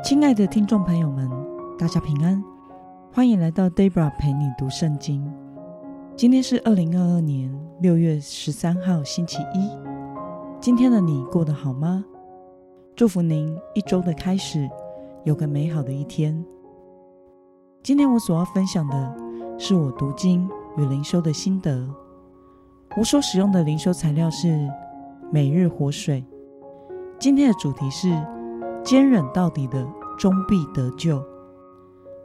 亲爱的听众朋友们，大家平安，欢迎来到 Debra 陪你读圣经。今天是二零二二年六月十三号，星期一。今天的你过得好吗？祝福您一周的开始有个美好的一天。今天我所要分享的是我读经与灵修的心得。我所使用的灵修材料是每日活水。今天的主题是。坚忍到底的，终必得救。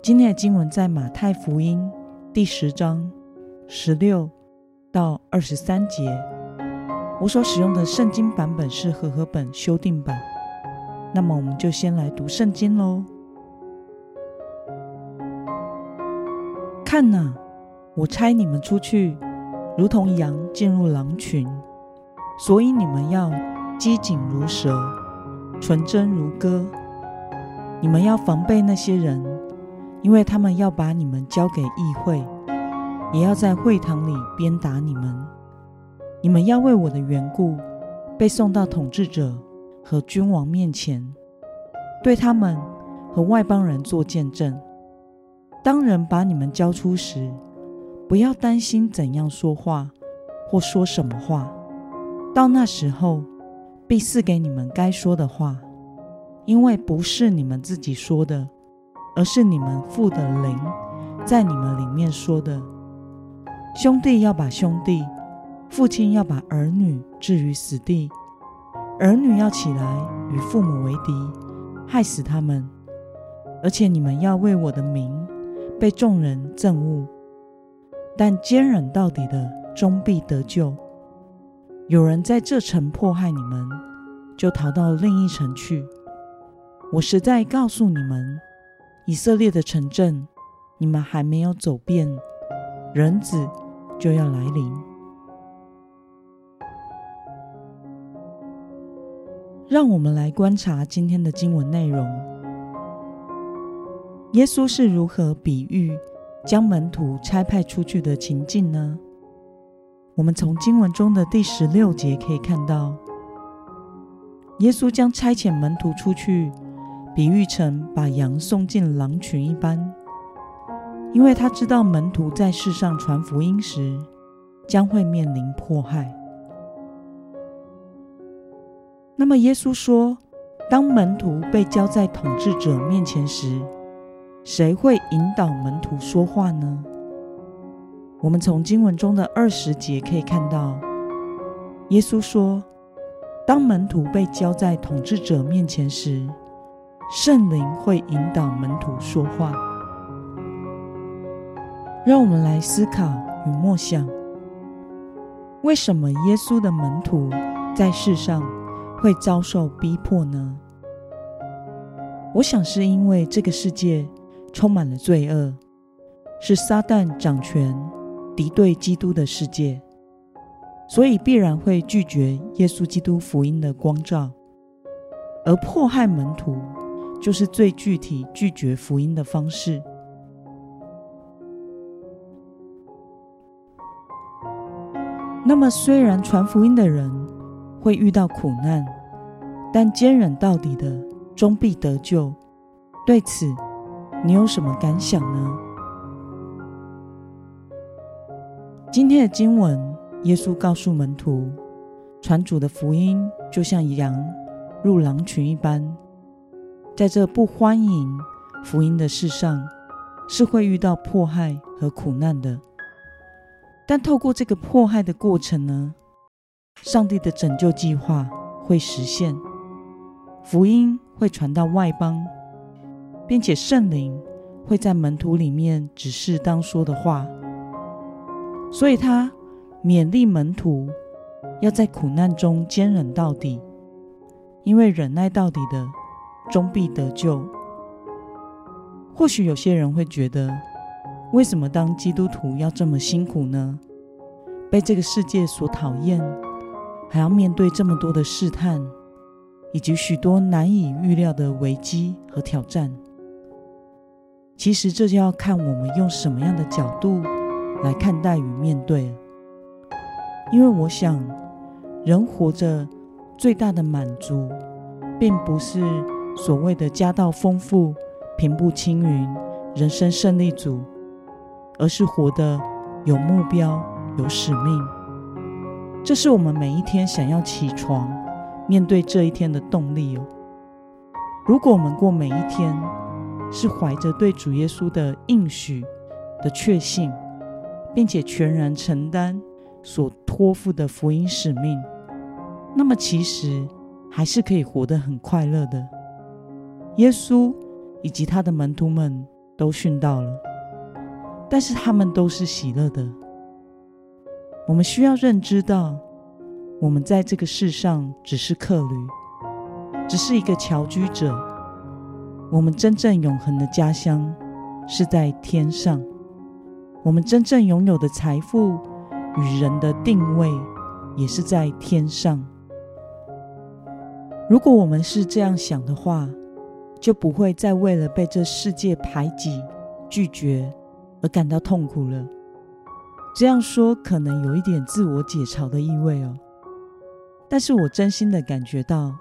今天的经文在马太福音第十章十六到二十三节。我所使用的圣经版本是和合本修订版。那么，我们就先来读圣经喽。看呐，我差你们出去，如同羊进入狼群，所以你们要机警如蛇。纯真如歌，你们要防备那些人，因为他们要把你们交给议会，也要在会堂里鞭打你们。你们要为我的缘故被送到统治者和君王面前，对他们和外邦人做见证。当人把你们交出时，不要担心怎样说话或说什么话。到那时候。必赐给你们该说的话，因为不是你们自己说的，而是你们父的灵在你们里面说的。兄弟要把兄弟，父亲要把儿女置于死地，儿女要起来与父母为敌，害死他们。而且你们要为我的名被众人憎恶，但坚忍到底的，终必得救。有人在这城迫害你们，就逃到另一城去。我实在告诉你们，以色列的城镇，你们还没有走遍，人子就要来临。让我们来观察今天的经文内容。耶稣是如何比喻将门徒差派出去的情境呢？我们从经文中的第十六节可以看到，耶稣将差遣门徒出去，比喻成把羊送进狼群一般，因为他知道门徒在世上传福音时将会面临迫害。那么，耶稣说，当门徒被交在统治者面前时，谁会引导门徒说话呢？我们从经文中的二十节可以看到，耶稣说：“当门徒被交在统治者面前时，圣灵会引导门徒说话。”让我们来思考与默想：为什么耶稣的门徒在世上会遭受逼迫呢？我想是因为这个世界充满了罪恶，是撒旦掌权。敌对基督的世界，所以必然会拒绝耶稣基督福音的光照，而迫害门徒就是最具体拒绝福音的方式。那么，虽然传福音的人会遇到苦难，但坚忍到底的终必得救。对此，你有什么感想呢？今天的经文，耶稣告诉门徒，传主的福音就像羊入狼群一般，在这不欢迎福音的世上，是会遇到迫害和苦难的。但透过这个迫害的过程呢，上帝的拯救计划会实现，福音会传到外邦，并且圣灵会在门徒里面指示当说的话。所以他勉励门徒要在苦难中坚忍到底，因为忍耐到底的终必得救。或许有些人会觉得，为什么当基督徒要这么辛苦呢？被这个世界所讨厌，还要面对这么多的试探，以及许多难以预料的危机和挑战。其实这就要看我们用什么样的角度。来看待与面对，因为我想，人活着最大的满足，并不是所谓的家道丰富、平步青云、人生胜利组，而是活得有目标、有使命。这是我们每一天想要起床面对这一天的动力哦。如果我们过每一天是怀着对主耶稣的应许的确信，并且全然承担所托付的福音使命，那么其实还是可以活得很快乐的。耶稣以及他的门徒们都殉道了，但是他们都是喜乐的。我们需要认知到，我们在这个世上只是客旅，只是一个侨居者。我们真正永恒的家乡是在天上。我们真正拥有的财富与人的定位，也是在天上。如果我们是这样想的话，就不会再为了被这世界排挤、拒绝而感到痛苦了。这样说可能有一点自我解嘲的意味哦。但是我真心的感觉到，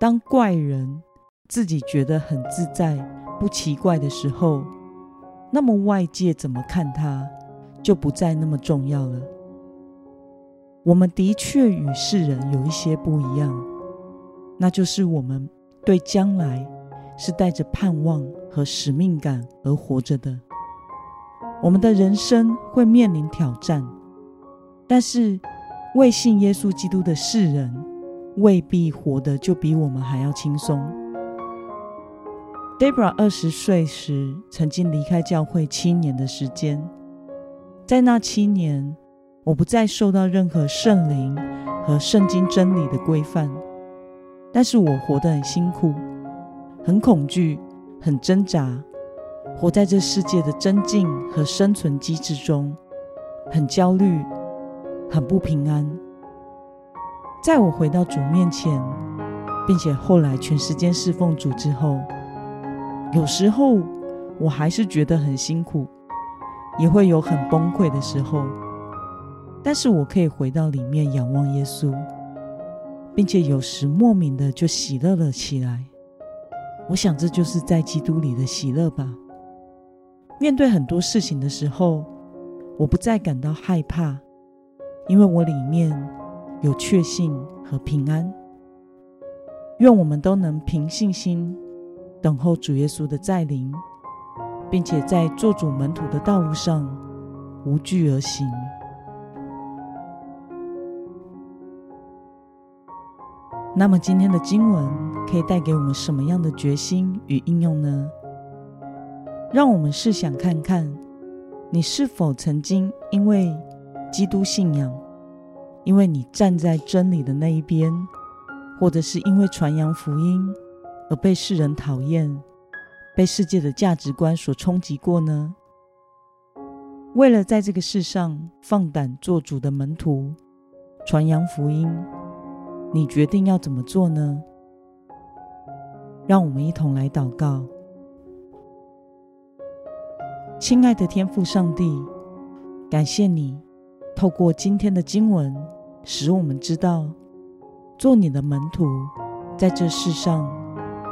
当怪人自己觉得很自在、不奇怪的时候。那么外界怎么看他，就不再那么重要了。我们的确与世人有一些不一样，那就是我们对将来是带着盼望和使命感而活着的。我们的人生会面临挑战，但是未信耶稣基督的世人未必活得就比我们还要轻松。Debra 二十岁时曾经离开教会七年的时间，在那七年，我不再受到任何圣灵和圣经真理的规范，但是我活得很辛苦，很恐惧，很挣扎，活在这世界的增进和生存机制中，很焦虑，很不平安。在我回到主面前，并且后来全时间侍奉主之后。有时候我还是觉得很辛苦，也会有很崩溃的时候。但是我可以回到里面仰望耶稣，并且有时莫名的就喜乐了起来。我想这就是在基督里的喜乐吧。面对很多事情的时候，我不再感到害怕，因为我里面有确信和平安。愿我们都能凭信心。等候主耶稣的再临，并且在做主门徒的道路上无惧而行。那么，今天的经文可以带给我们什么样的决心与应用呢？让我们试想看看，你是否曾经因为基督信仰，因为你站在真理的那一边，或者是因为传扬福音？而被世人讨厌，被世界的价值观所冲击过呢？为了在这个世上放胆做主的门徒，传扬福音，你决定要怎么做呢？让我们一同来祷告。亲爱的天父上帝，感谢你透过今天的经文，使我们知道做你的门徒，在这世上。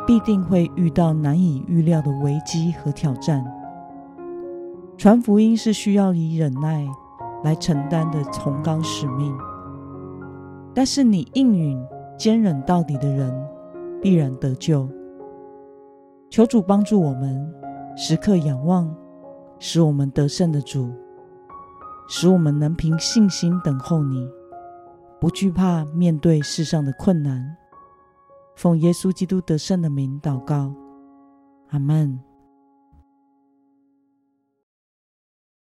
必定会遇到难以预料的危机和挑战。传福音是需要以忍耐来承担的崇高使命，但是你应允坚忍到底的人必然得救。求主帮助我们时刻仰望，使我们得胜的主，使我们能凭信心等候你，不惧怕面对世上的困难。奉耶稣基督得胜的名祷告，阿门。